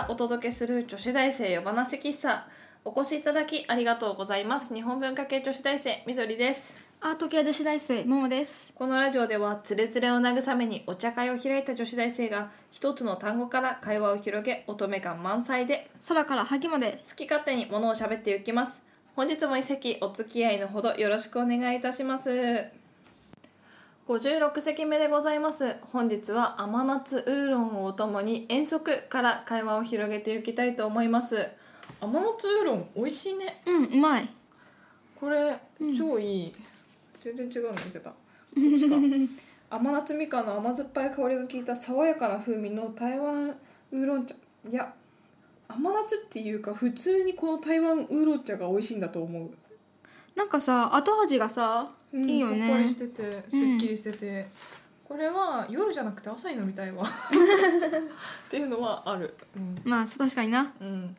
からお届けする女子大生夜話喫茶。お越しいただきありがとうございます。日本文化系女子大生みどりです。アート系女子大生ももです。このラジオではつれつれを慰めにお茶会を開いた女子大生が一つの単語から会話を広げ乙女感満載で空から萩まで。好き勝手にものを喋っていきます。本日も一席お付き合いのほどよろしくお願いいたします56席目でございます。本日は甘夏ウーロンをお供に遠足から会話を広げていきたいと思います。甘夏ウーロン美味しいね。うんうまい。これ超いい、全然違うの見てた。甘夏みかんの甘酸っぱい香りが効いた爽やかな風味の台湾ウーロン茶。いや甘夏っていうか普通にこの台湾ウーロン茶が美味しいんだと思う、なんかさ後味がさうんいいよね。さっぱりしててすっきりしてて、これは夜じゃなくて朝に飲みたいわ。っていうのはある。うん、まあそう確かにな。うん、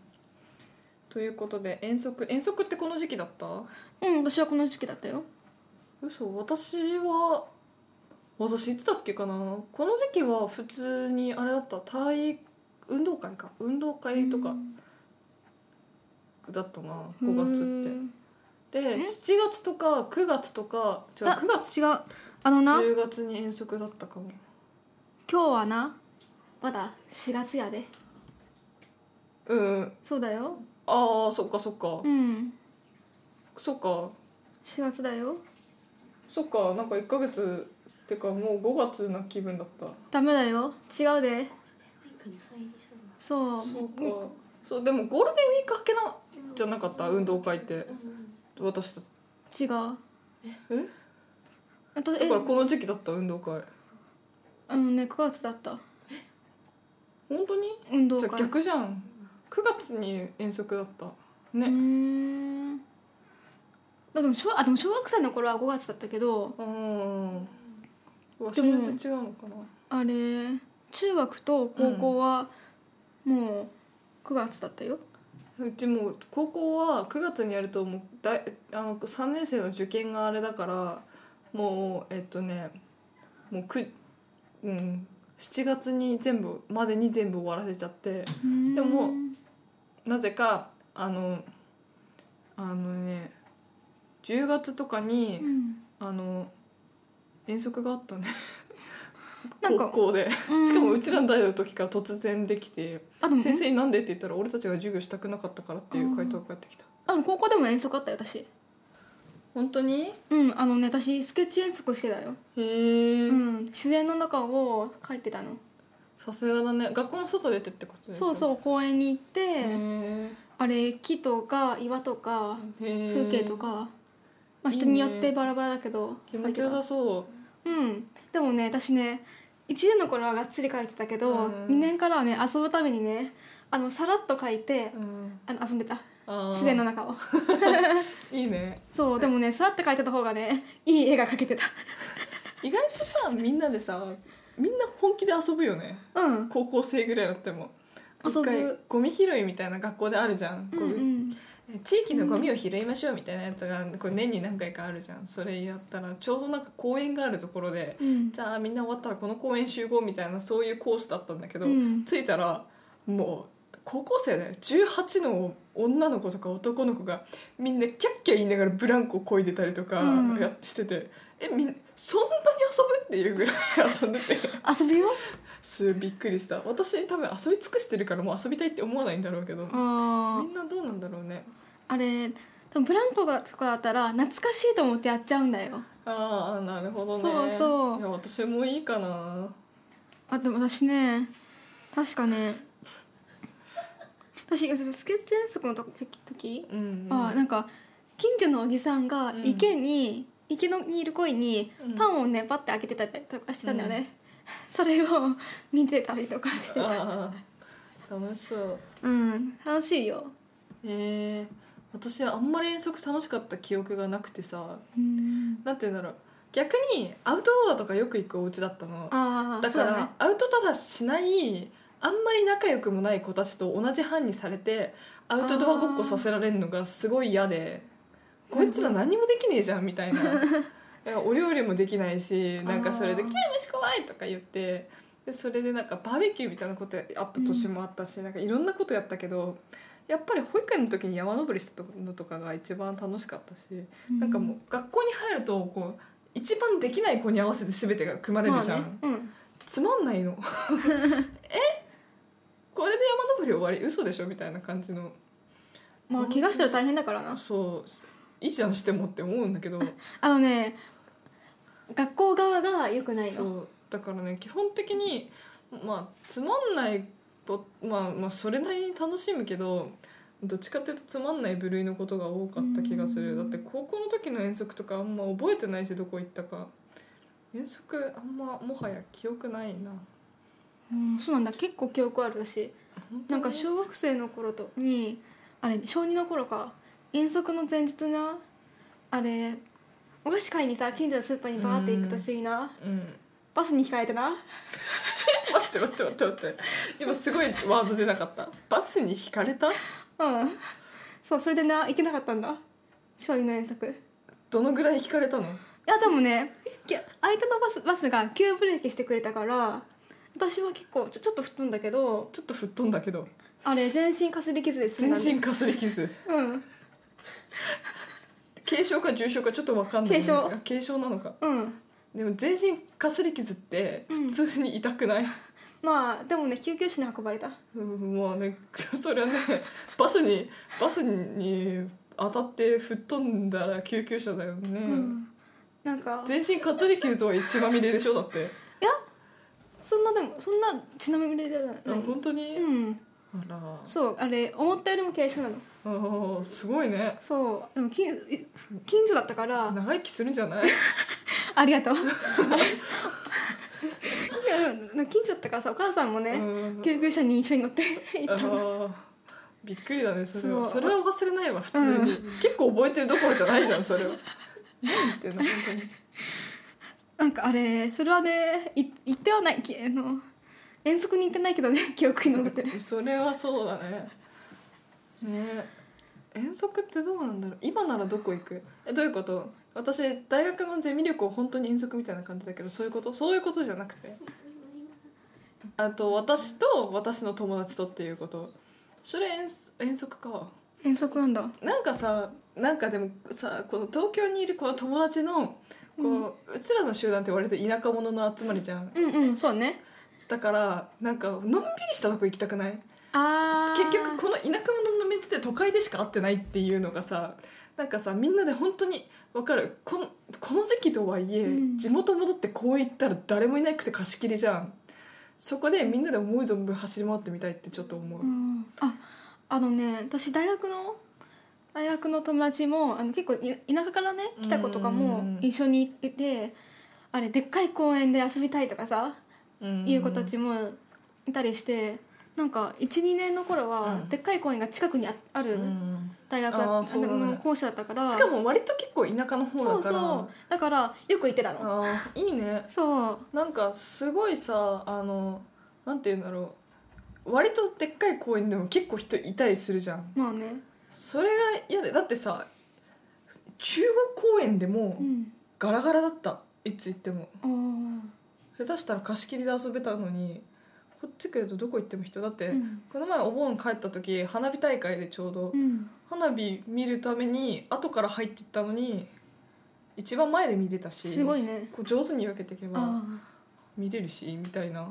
ということで遠足。遠足ってこの時期だった？うん私はこの時期だったよ。嘘。私は私いつだっけかな？この時期は普通にあれだった。体運動会か。運動会とかだったな5月ってでえ？7月とか9月とか違うあ9月？違う。あのな？10月に遠足だったかも。今日はな？まだ4月やで。うん。そうだよ。ああそっかそっか。うん。そっか。4月だよ。そっかなんか1ヶ月ってかもう5月な気分だった。ダメだよ。違うで。そうそう。か。そうでもゴールデンウィーク明けのじゃなかった？運動会って私たち。違う。え？あとえだからこの時期だった運動会。あのね9月だった。本当に？じゃあ運動会逆じゃん。9月に遠足だった。うーねん。あでも小あでも小学生の頃は5月だったけど。うん場所によって違うのかな。あれ中学と高校はもう9月だったよ、うちもう高校は9月にやるともう大あの3年生の受験があれだからもうえっとねもうく、うん、7月に全部までに全部終わらせちゃってでもなぜかあのあのね10月とかにう、ん。あの遠足があったねなんか高校で。うん。しかもうちらの代の時から突然できて先生になんでって言ったら俺たちが授業したくなかったからっていう回答が返ってきた。あでも高校でも遠足あったよ私。本当に？うんあのね私スケッチ遠足してたよ、へえ、うん自然の中を描いてたの。さすがだね。学校の外出てってことでそうそう公園に行って、へあれ木とか岩とかえ。風景とか、まあ、人によってバラバラだけど気持ちよさそうん。でもね私ね1年の頃はがっつり描いてたけど、うん。2年からはね遊ぶためにねあのさらっと描いてう、うん、あの遊んでた。自然の中を。いいね。そうでもねさらって描いてた方がねいい絵が描けてた。意外とさみんなでさみんな本気で遊ぶよね。うん。高校生ぐらいになっても。遊ぶ。一回ゴミ拾いみたいな学校であるじゃん、うんうん地域のゴミを拾いましょうみたいなやつがこれ年に何回かあるじゃん。それやったらちょうどなんか公園があるところでうん。じゃあみんな終わったらこの公園集合みたいなそういうコースだったんだけど、うん。着いたらもう高校生だよ。18の女の子とか男の子がみんなキャッキャ言いながらブランコこいでたりとかうん。やってしてて、えみんそんなに遊ぶっていうぐらい遊んでて。遊びよ すびっくりした。私多分遊び尽くしてるからもう遊びたいって思わないんだろうけど。あみんなどうなんだろうねあれ多分ブランコがとかだったら懐かしいと思ってやっちゃうんだよ。ああなるほどね。そうそう。いや私もいいかな。あでも私ね確かね私そのスケッチ遠足の時時？うん、うん、あなんか近所のおじさんがうん。池に、池のにいる鯉にうん。パンをねパッて開けてたりとかしてたんだよね、それを見てたりとかしてた。楽しそう。うん楽しいよ。へえ私あんまり遠足楽しかった記憶がなくてさうん。なんて言うんだろう。逆にアウトドアとかよく行くお家だったの。だからそうね。アウトドアしないあんまり仲良くもない子たちと同じ班にされてアウトドアごっこさせられるのがすごい嫌でこいつら何もできねえじゃんみたいな。いやお料理もできないしなんかそれで「あーキャ飯怖い!」とか言ってでそれでなんかバーベキューみたいなことあった年もあったし、なんかいろんなことやったけどやっぱり保育園の時に山登りしたのとかが一番楽しかったし、なんかもう学校に入るとこう一番できない子に合わせて全てが組まれるじゃん、まあねうん。つまんないの。え？これで山登り終わり？嘘でしょ？みたいな感じの。まあ怪我したら大変だからな。そう。いいじゃんしてもって思うんだけど。あのね学校側が良くないの。そう。だからね基本的にまあつまんないぽまあまあそれなりに楽しむけどどっちかっていうとつまんない部類のことが多かった気がする。だって高校の時の遠足とかあんま覚えてないしどこ行ったか。遠足あんまもはや記憶ないな。うんそうなんだ。結構記憶あるし。本当に？なんか小学生の頃とにあれ小2の頃か。遠足の前日なあれお菓子買いにさ近所のスーパーにバーって行く途中にな。うんバスに控えてな。待って待って待って待って。今すごいワード出なかった。バスに引かれた？うん。そうそれでな行けなかったんだ。小2の遠足。いどのぐらい引かれたの？やでもねき相手のバスバスが急ブレーキしてくれたから私は結構ちょちょっと吹っ飛んだけどちょっと吹っ飛んだけど。あれ全身かすり傷で済んだんで全身かすり傷。うん。軽傷か重傷かちょっと分かんない、軽傷あ軽傷なのか。うんでも全身かすり傷って普通に痛くない、まあでもね救急車に運ばれた。うん、まあね それはねバスにバスに当たって吹っ飛んだら救急車だよね、うん。なんか。全身かすり傷とは血まみれでしょだって、いやそんなでもそんな血のみれではない。あ本当に、うん。あら。そうあれ思ったよりも軽傷なの。あーすごいね。そうでも近近所だったから。長生きするんじゃない？ありがとう。近所だったからさお母さんもね、うん。救急車に一緒に乗って 行あったの。ー。びっくりだねそれは。それは忘れないわ普通に、結構覚えてるどころじゃないじゃんそれは。何てんの本当に。なんかあれそれはねい行ってはないきあの遠足に行ってないけどね 記憶に残ってる。それはそうだね。ね。え遠足ってどうなんだろう。今ならどこ行く？えどういうこと？私大学のゼミ旅行本当に遠足みたいな感じだけどそういうこと？そういうことじゃなくて。あと私と私の友達とっていうこと。それ遠遠足か。遠足なんだ。なんかさなんかでもさこの東京にいるこの友達のこう,、うちらの集団って割と田舎者の集まりじゃん。うんうんそうね。だからなんかのんびりしたとこ行きたくない？あ結局この田舎者のメンツで都会でしか会ってないっていうのがさなんかさみんなで本当に分かる。このこの時期とはいえ、うん。地元戻ってこう行ったら誰もいなくて貸し切りじゃん。そこでみんなで思う存分走り回ってみたいってちょっと思う、うん。ああのね私大学の大学の友達もあの結構い田舎からね来た子とかもうん一緒にいてあれでっかい公園で遊びたいとかさうん。いう子たちもいたりしてなんか12年の頃はうん。でっかい公園が近くにああるうん。大学あーそうだ。ねの校舎だったから。しかも割と結構田舎の方そうだから。そう。だからよく行ってたの。あーいいね。そう。なんかすごいさあのなんて言うんだろう。割とでっかい公園でも結構人いたりするじゃん。まあね。それが嫌で。だってさ中央公園でもうん。ガラガラだった。いつ行っても。あー。下手したら貸し切りで遊べたのにこっち来るとどこ行っても人だって、うん。この前お盆帰った時花火大会でちょうどうん。花火見るために後から入っていったのに一番前で見れたしすごいね。こう上手に分けていけばあ見れるしみたいな。ー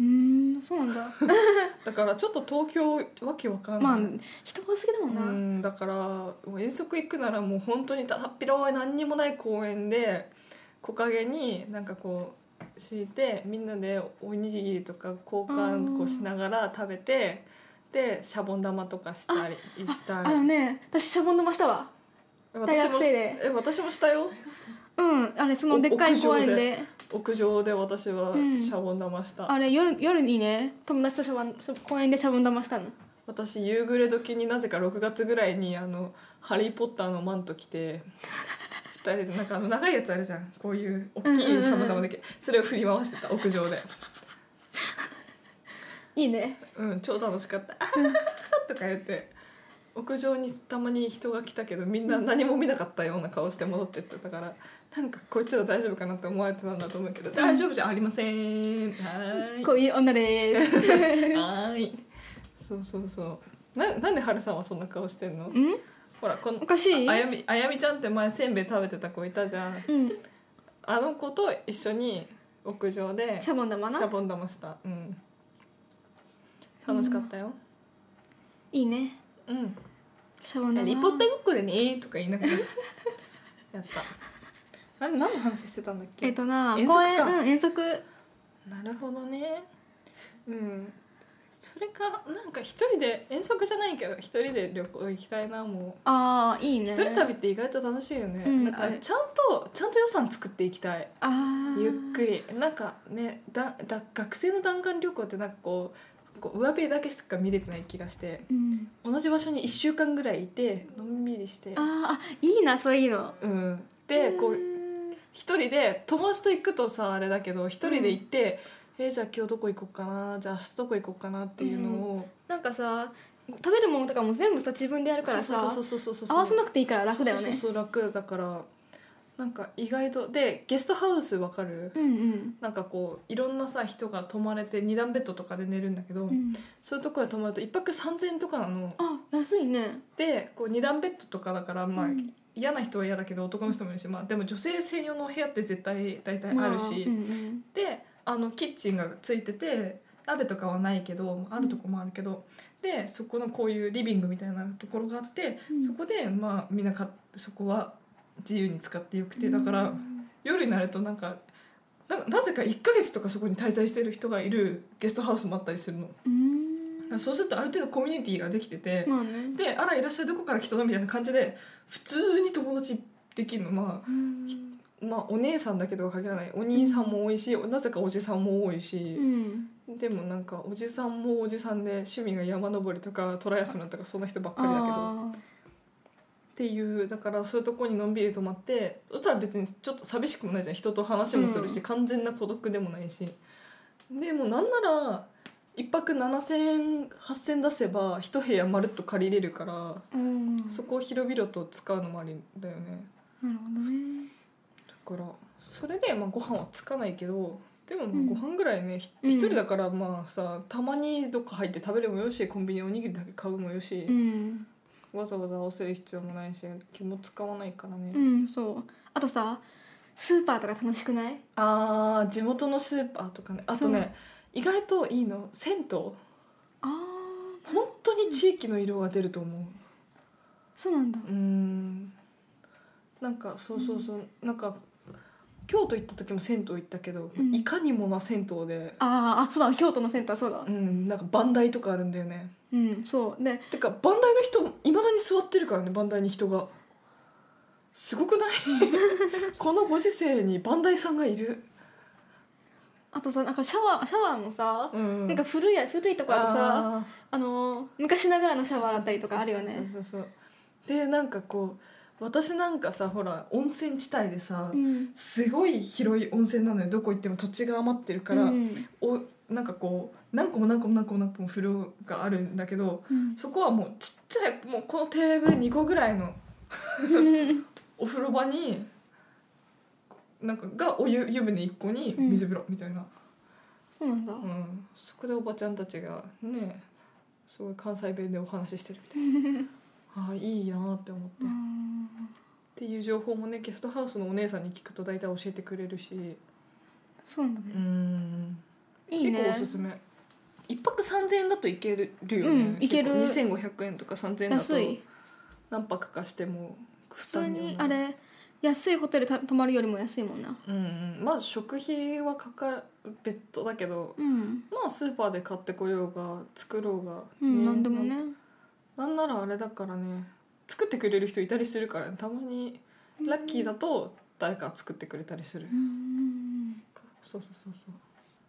うーんそうなんだ。だからちょっと東京わけわかんない、まあ人多すぎだもんな、うんだからもう遠足行くならもう本当にただっ広い何にもない公園で木陰になんかこう敷いてみんなでおにぎりとか交換こうしながら食べてでシャボン玉とかしたりした。あのね私シャボン玉したわ。大学生で。え私もしたよ。うんあれそのでっかい公園で。屋上で私はうん。シャボン玉した、あれ夜夜にね友達とシャボン公園でシャボン玉したの。私夕暮れ時になぜか6月ぐらいにあの「ハリー・ポッター」のマント着て二人でなんかあの長いやつあるじゃん。こういう大きいシャボン玉だけ、それを振り回してた屋上で。いいね。うん超楽しかった「あははは」とか言って。屋上にたまに人が来たけどみんな何も見なかったような顔して戻ってってたからなんかこいつら大丈夫かなって思われてたんだと思うけど大丈夫じゃありません。はーい。こういう女です。はーい。そうそうそう。ななんで春さんはそんな顔してんの？うん？ほらこのおかしい？ああやみあやみちゃんって前せんべい食べてた子いたじゃん。うん。あの子と一緒に屋上でシャボン玉な？シャボン玉した。うん。楽しかったよ。いいね。うん。シャボン玉。リポッタごっこでねとか言いながらやった。あれ何の話してたんだっけ？えっとな遠足か。公園。うん遠足。なるほどね。うんそれかなんか一人で遠足じゃないけど一人で旅行行きたいなも。うああいいね。一人旅って意外と楽しいよね、うんなんかちゃんとちゃんと予算作っていきたい。ゆっくり。なんかねだだ学生の弾丸旅行ってなんかこうこう上辺だけしか見れてない気がして。うん。同じ場所に1週間ぐらいいてのんびりして。あーあいいなそういうの。うん。でこううん一人で友達と行くとさあれだけど一人で行って、えーじゃあ今日どこ行こうかな？じゃあ明日どこ行こうかな？っていうのを、なんかさ食べるものとかも全部さ自分でやるからさそうそうそうそうそう合わせなくていいから楽だよね。そうそうそう楽だからなんか意外とでゲストハウスわかる、うんうん。なんかこういろんなさ人が泊まれて二段ベッドとかで寝るんだけど、うん。そういうところで泊まると一泊3000円とかなの。あ安いね。でこう二段ベッドとかだからまあ、うん。嫌な人は嫌だけど男の人もいるし、まあ、でも女性専用の部屋って絶対大体あるし、まうんうん。であのキッチンがついてて鍋とかはないけどあるとこもあるけど、でそこのこういうリビングみたいなところがあって、うん。そこでまあみんなかそこは自由に使ってよくてだから、夜になるとなんかなぜか1ヶ月とかそこに滞在してる人がいるゲストハウスもあったりするの。うん。そうするとある程度コミュニティができてて、まあね。で「あらいらっしゃいどこから来たの?」みたいな感じで普通に友達できるの。まうん。あまあお姉さんだけとは限らない。お兄さんも多いし、なぜかおじさんも多いし。う、ん。でもなんかおじさんもおじさんで趣味が山登りとかトライアスロンとかそんな人ばっかりだけど。あっていうだからそういうとこにのんびり泊まってそしたら別にちょっと寂しくもないじゃん。人と話もするし、うん。完全な孤独でもないし。でもなんなら一泊7,000円8,000出せば一部屋まるっと借りれるから、ーうん。そこを広々と使うのもありだよね。なるほどね。だからそれでまあご飯はつかないけどでもご飯ぐらいねひうん。一人だからまあさたまにどっか入って食べるもよしコンビニおにぎりだけ買うもよし、うん。わざわざ合わせる必要もないし気も使わないからね、うんそう。あとさスーパーとか楽しくない？あー地元のスーパーとかね。あとね意外といいの銭湯。ああ本当に地域の色が出ると思う。そうなんだ。うん。なんかそうそうそう、なんか京都行った時も銭湯行ったけど、うん。いかにもな銭湯で。あーあそうだ京都のセンターそうだ。うんなんか番台とかあるんだよね。うんそう。でてか番台の人いまだに座ってるからね番台に人が。すごくない？このご時世に番台さんがいる、あとさなんかシャワーシャワーもさ、うん、なんか古い古いとこだとさあー。あのー昔ながらのシャワーだったりとかあるよね。そうそうそうそう。でなんかこう私なんかさほら温泉地帯でさ、うん。すごい広い温泉なのよ。どこ行っても土地が余ってるから、うん。おなんかこう何個も何個も何個も何個も風呂があるんだけどうん。そこはもうちっちゃいもうこのテーブル2個ぐらいの お風呂場になんかがお湯湯船1個に水風呂みたいな、そうなんだ。うん。そこでおばちゃんたちがねすごい関西弁でお話ししてるみたいな ああいいなって思って、っうん。ていう情報もねゲストハウスのお姉さんに聞くと大体教えてくれるし。そうなんだね。うん。いいね。結構おすすめ。一泊3000円だといけるよね、うんいける。結構2500円とか3000円だと何泊かしても普通にあれ安いホテルた泊まるよりも安いもんな。うんうん。まず食費はかかる別途だけどうん。まあスーパーで買ってこようが作ろうが、うんなんでもねなんならあれだからね作ってくれる人いたりするから、ね、たまにラッキーだと誰か作ってくれたりする、うんそうそうそうそう。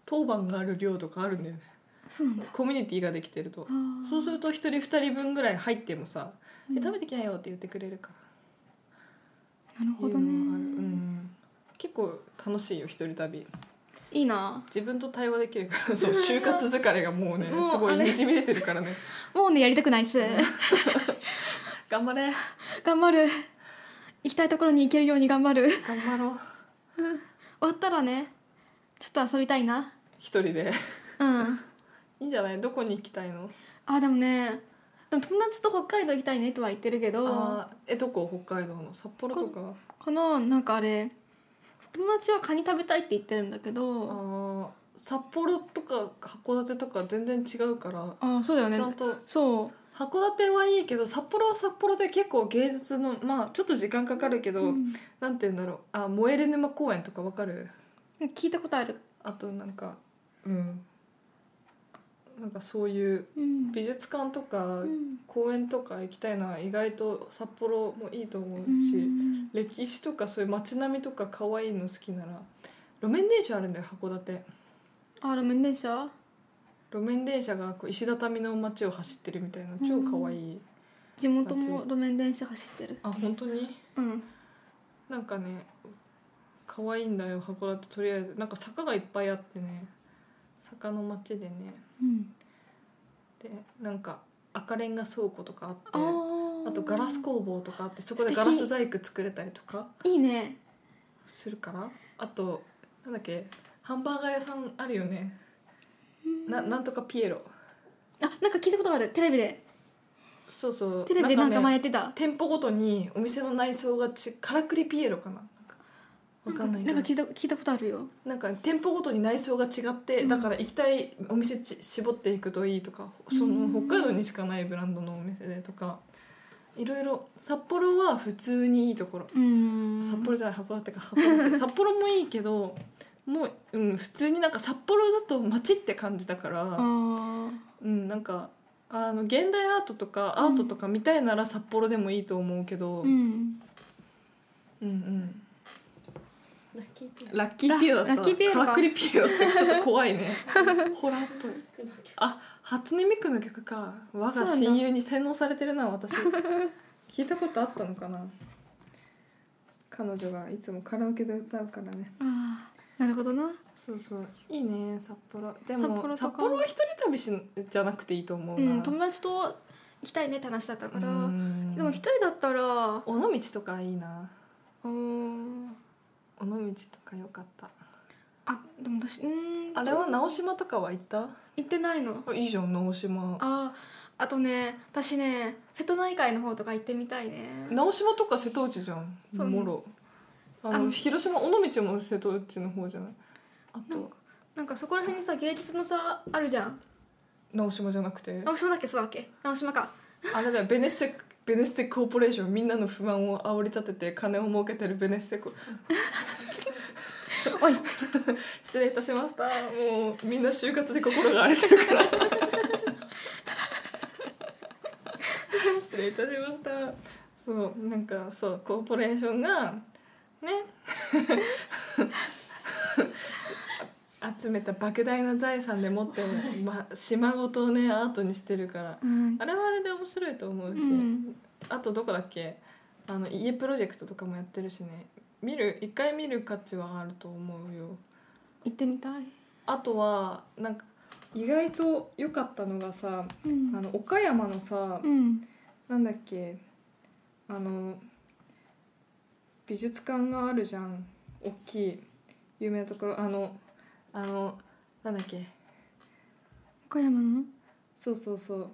当番がある量とかあるんだよね。そうなんだ。コミュニティができてると。そうすると1人2人分ぐらい入ってもさ「うんえ食べてきなよ」って言ってくれるから。なるほどいうん、結構楽しいよ一人旅いいな。自分と対話できるからそう就活疲れがもうね もうすごいにじみ出てるからね。もうねやりたくないっす。頑張れ。頑張る。行きたいところに行けるように頑張る。終頑張ろう。わったらねちょっと遊びたいな。一人で。うん。いいんじゃない？どこに行きたいの？あでもねでも友達と北海道行きたいねとは言ってるけど。あーえどこ？北海道の？札幌とか？このなんかあれ友達はカニ食べたいって言ってるんだけあどー札幌とか函館とか全然違うから、あそうだよね。ちゃんとそう。函館はいいけど札幌は札幌で結構芸術のまあちょっと時間かかるけど、うん。なんて言うんだろう。あ燃える沼公園とかわかる？聞いたことある。あとなんかうんなんかそういううん。美術館とかうん。公園とか行きたいのは意外と札幌もいいと思ううし、ん。歴史とかそういう街並みとか可愛いの好きなら路面電車あるんだよ函館。あ路面電車路面電車がこう石畳の街を走ってるみたいな超可愛い、地元も路面電車走ってる？あ本当に？うん。なんかね可愛いんだよ函館。とりあえず。なんか坂がいっぱいあってね坂の街でねうん。でなんか赤レンガ倉庫とかあってあとガラス工房とかあってそこでガラス細工作れたりとかいいね。するから。あとなんだっけハンバーガー屋さんあるよね。ななんとかピエロ。あなんか聞いたことある。テレビで。そうそう。テレビでなんか前ねやってた。店舗ごとにお店の内装がちからくりピエロかなわかんないけど。なんか聞いた聞いたことあるよ。なんか店舗ごとに内装が違って、うん。だから行きたいお店ち絞っていくといいとかその北海道にしかないブランドのお店でとかいろいろ札幌は普通にいいところ、うん。札幌じゃない函館か。函館。札幌もいいけどもう、うん、普通になんか札幌だと街って感じだから、あー。うん、なんかあの現代アートとかアートとか見たいなら札幌でもいいと思うけど、うんうんうんラッキーピエロだったラッキーピエロか。からくりピエロってちょっと怖いね。ホラーっぽい。あ初音ミクの曲か。我が親友に洗脳されてるな私。聞いたことあったのかな。彼女がいつもカラオケで歌うからね。ああなるほどな。そうそう。いいね札幌。でも札幌とか。札幌は一人旅しじゃなくていいと思うな、うん友達と行きたいねって話だったから。うん。でも一人だったら。尾道とかいいな。おー尾道とかよかった。あでも私うーん。あれは直島とかは行った？行ってないの。あいいじゃん直島。ああとね私ね瀬戸内海の方とか行ってみたいね。直島とか瀬戸内じゃん。そう。もろ。あのあの広島尾道も瀬戸内の方じゃない？あと。なんかなんかそこら辺にさ芸術のさあるじゃん。直島じゃなくて？直島だっけ？そうだっけ？直島か。あれだよベネッセベネッセコーポレーションみんなの不満を煽り立てて金を儲けてるベネッセコ おい。失礼いたしました。もうみんな就活で心が荒れてるから。失礼いたしました。そうなんかそうコーポレーションがね集めた莫大な財産でもって、ま、島ごとねアートにしてるからうん。あれはあれで面白いと思うし、うん。あとどこだっけ？あの家プロジェクトとかもやってるしね。見る一回見る価値はあると思うよ。行ってみたい。あとはなんか意外と良かったのがさうん。あの岡山のさうん。なんだっけ？あの美術館があるじゃん。大きい有名なところ。あのあのなんだっけ？岡山の？そうそうそう。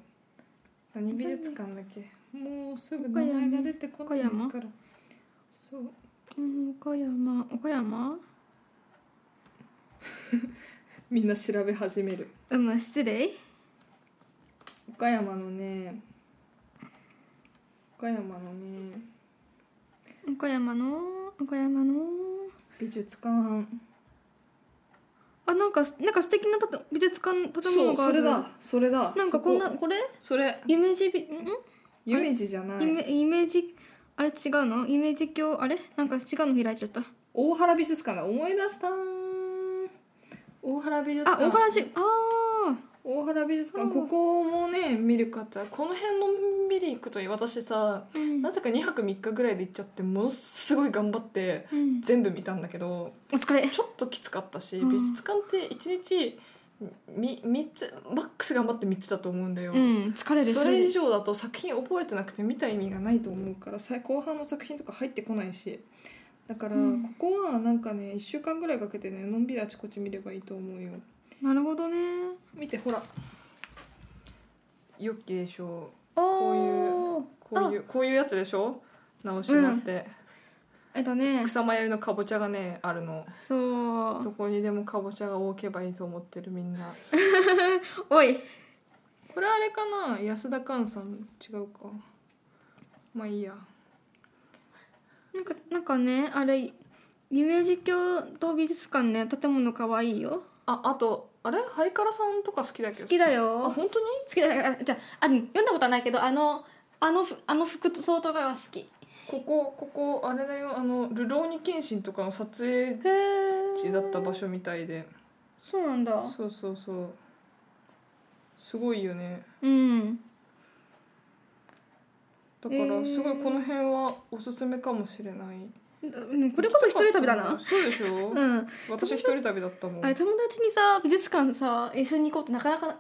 何美術館だっけ？もうすぐ岡山？名前が出てこないから。そううん岡山。岡山？みんな調べ始める。うむ失礼。岡山のね。岡山のね。岡山の？岡山の？美術館。あなんかなんか素敵な建美術館建物がある。それだそれだ。なんかこんなそこ。れ？それ。夢二美ん？夢二じゃない。イメイメージあれ違うの？イメージ鏡あれ？なんか違うの開いちゃった。大原美術館だ。思い出した大原美術館。あ大原じあ大原美術館。うんここもね見る方この辺のんびり行くといい私さうん。なぜか2泊3日ぐらいで行っちゃってものすごい頑張ってうん。全部見たんだけどお疲れ。ちょっときつかったし、うん。美術館って1日み3つマックス頑張って3つだと思うんだよ、うん疲れるそれ以上だと作品覚えてなくて見た意味がないと思うからさ後半の作品とか入ってこないし。だからうん。ここはなんかね1週間ぐらいかけてねのんびりあちこち見ればいいと思うよ。なるほどね。見てほら。よっきでしょおー。こういうこういうやつでしょ？直島って、えっとね。草間彌生のかぼちゃがねあるの。そう。どこにでもかぼちゃが置けばいいと思ってるみんな。おい。これあれかな？安田寛さん違うか。まあいいや。なんかなんかねあれ夢実況と美術館ね建物可愛いよ。ああとあれ？ハイカラさんとか好きだけど好きだあよ本当に？好きだあじゃああ読んだことはないけどあのあのふあの服装とかは好き。ここここあれだよ。あの「ルローニケンシン」とかの撮影地だった場所みたいで。そうなんだ。そうそうそう。すごいよね。うん。だからえー。すごいこの辺はおすすめかもしれない。うんこれこそ一人旅だな。そうでしょ、うん。私一人旅だったもん。あれ友達にさ美術館さ一緒に行こうってなかなか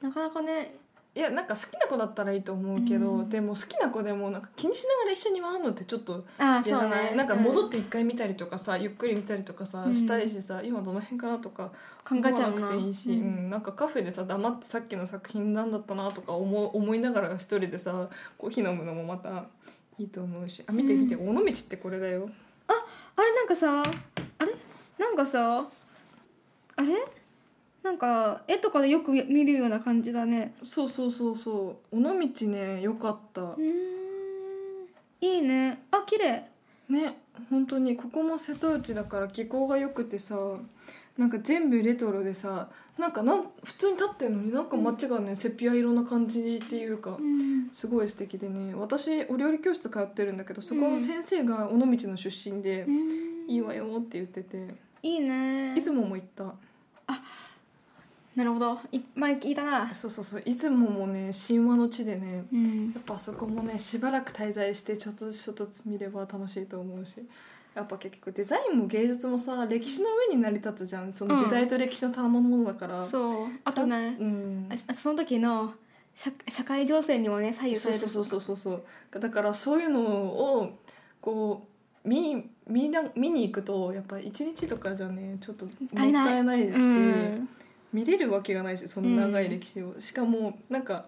なかなかね。いやなんか好きな子だったらいいと思うけど、うん。でも好きな子でもなんか気にしながら一緒に回るのってちょっとああ嫌じゃない、なんか戻ってて一回見たりとかさ、ゆっくり見たりとかさ、うん。したいしさ今どの辺かなとか考えちゃうな。くていいし、ううんん。なんかカフェでさ黙ってさっきの作品なんだったなとか思う思いながら一人でさコーヒー飲むのもまたいいと思うし。あ見て見て、尾道ってこれだよ。あれなんかさあれ？なんかさあれ？なんか絵とかでよく見るような感じだね。そうそうそうそう。尾道ねよかった。うーん。いいね。あ綺麗。ね本当に。ここも瀬戸内だから気候が良くてさなんか全部レトロでさなんかなん普通に立ってるのになんか街がね、セピア色な感じっていうか。うんすごい素敵でね。私お料理教室通ってるんだけどそこの先生が尾道の出身で「いいわよ」って言ってて。いいね。出雲も行った。なるほど。い前聞いたな。そうそうそう。出雲もね神話の地でねうん。やっぱあそこもねしばらく滞在してちょっとずつちょっとずつ見れば楽しいと思うしやっぱ結局デザインも芸術もさ歴史の上に成り立つじゃん。その時代と歴史の賜物だから、そう。あとねうん。あその時の社社会情勢にもね左右されるそうそうそうそうそうそう。だからそういうのをこう見見な見に行くとやっぱ一日とかじゃねちょっともったいないし、うん。見れるわけがないしその長い歴史を、しかもなんか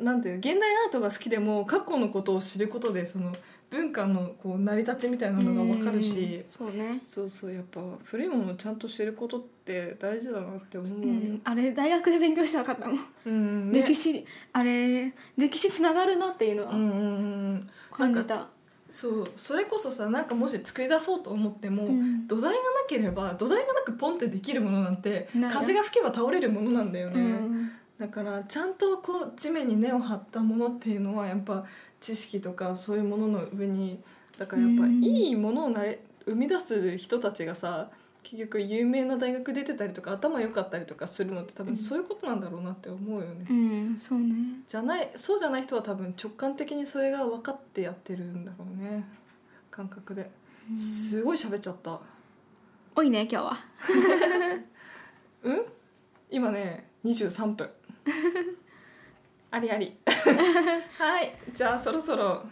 なんていうの現代アートが好きでも過去のことを知ることでその文化のこう成り立ちみたいなのが分かるし、そうね。そうそうやっぱ古いものをちゃんと知ることって大事だなって思うよ、うん、あれ大学で勉強して分かったもん、うんね。歴史あれ歴史つながるなっていうのはうんうんうん感じた、そうそれこそさなんかもし作り出そうと思っても、うん。土台がなければ土台がなくポンってできるものなんて風が吹けば倒れるものなんだよね、うんだからちゃんとこう地面に根を張ったものっていうのはやっぱ知識とかそういうものの上にだからやっぱうん。いいものをなれ生み出す人たちがさ結局有名な大学出てたりとか頭良かったりとかするのって多分そういうことなんだろうなって思うよね、うんそうね。じゃないそうじゃない人は多分直感的にそれが分かってやってるんだろうね。感覚で。うん。すごい喋っちゃった。多いね今日は。うん？今ね23分 ありあり。はい。じゃあそろそろ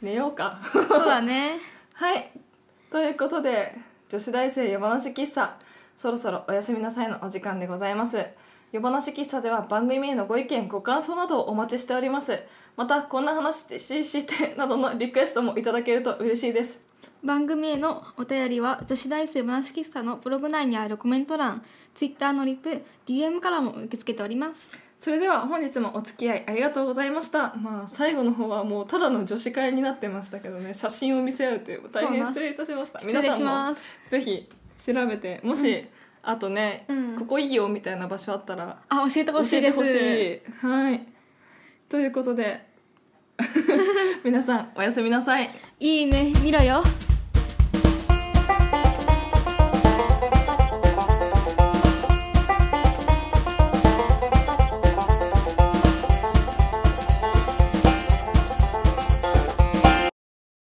寝ようか。そうだね。はい。ということで女子大生夜話喫茶。そろそろおやすみなさいのお時間でございます。夜話喫茶では番組へのご意見ご感想などをお待ちしております。またこんな話し してなどのリクエストもいただけると嬉しいです。番組へのお便りは女子大生話喫茶のブログ内にあるコメント欄 Twitter のリプ DM からも受け付けておりますそれでは本日もお付き合いありがとうございました。まあ最後の方はもうただの女子会になってましたけどね。写真を見せ合うという大変失礼いたしました。皆さんもぜひ調べてもし、あとね、うん。ここいいよみたいな場所あったらあ教えてほしいです。はい。ということで 皆さんおやすみなさい。いいね。見ろよ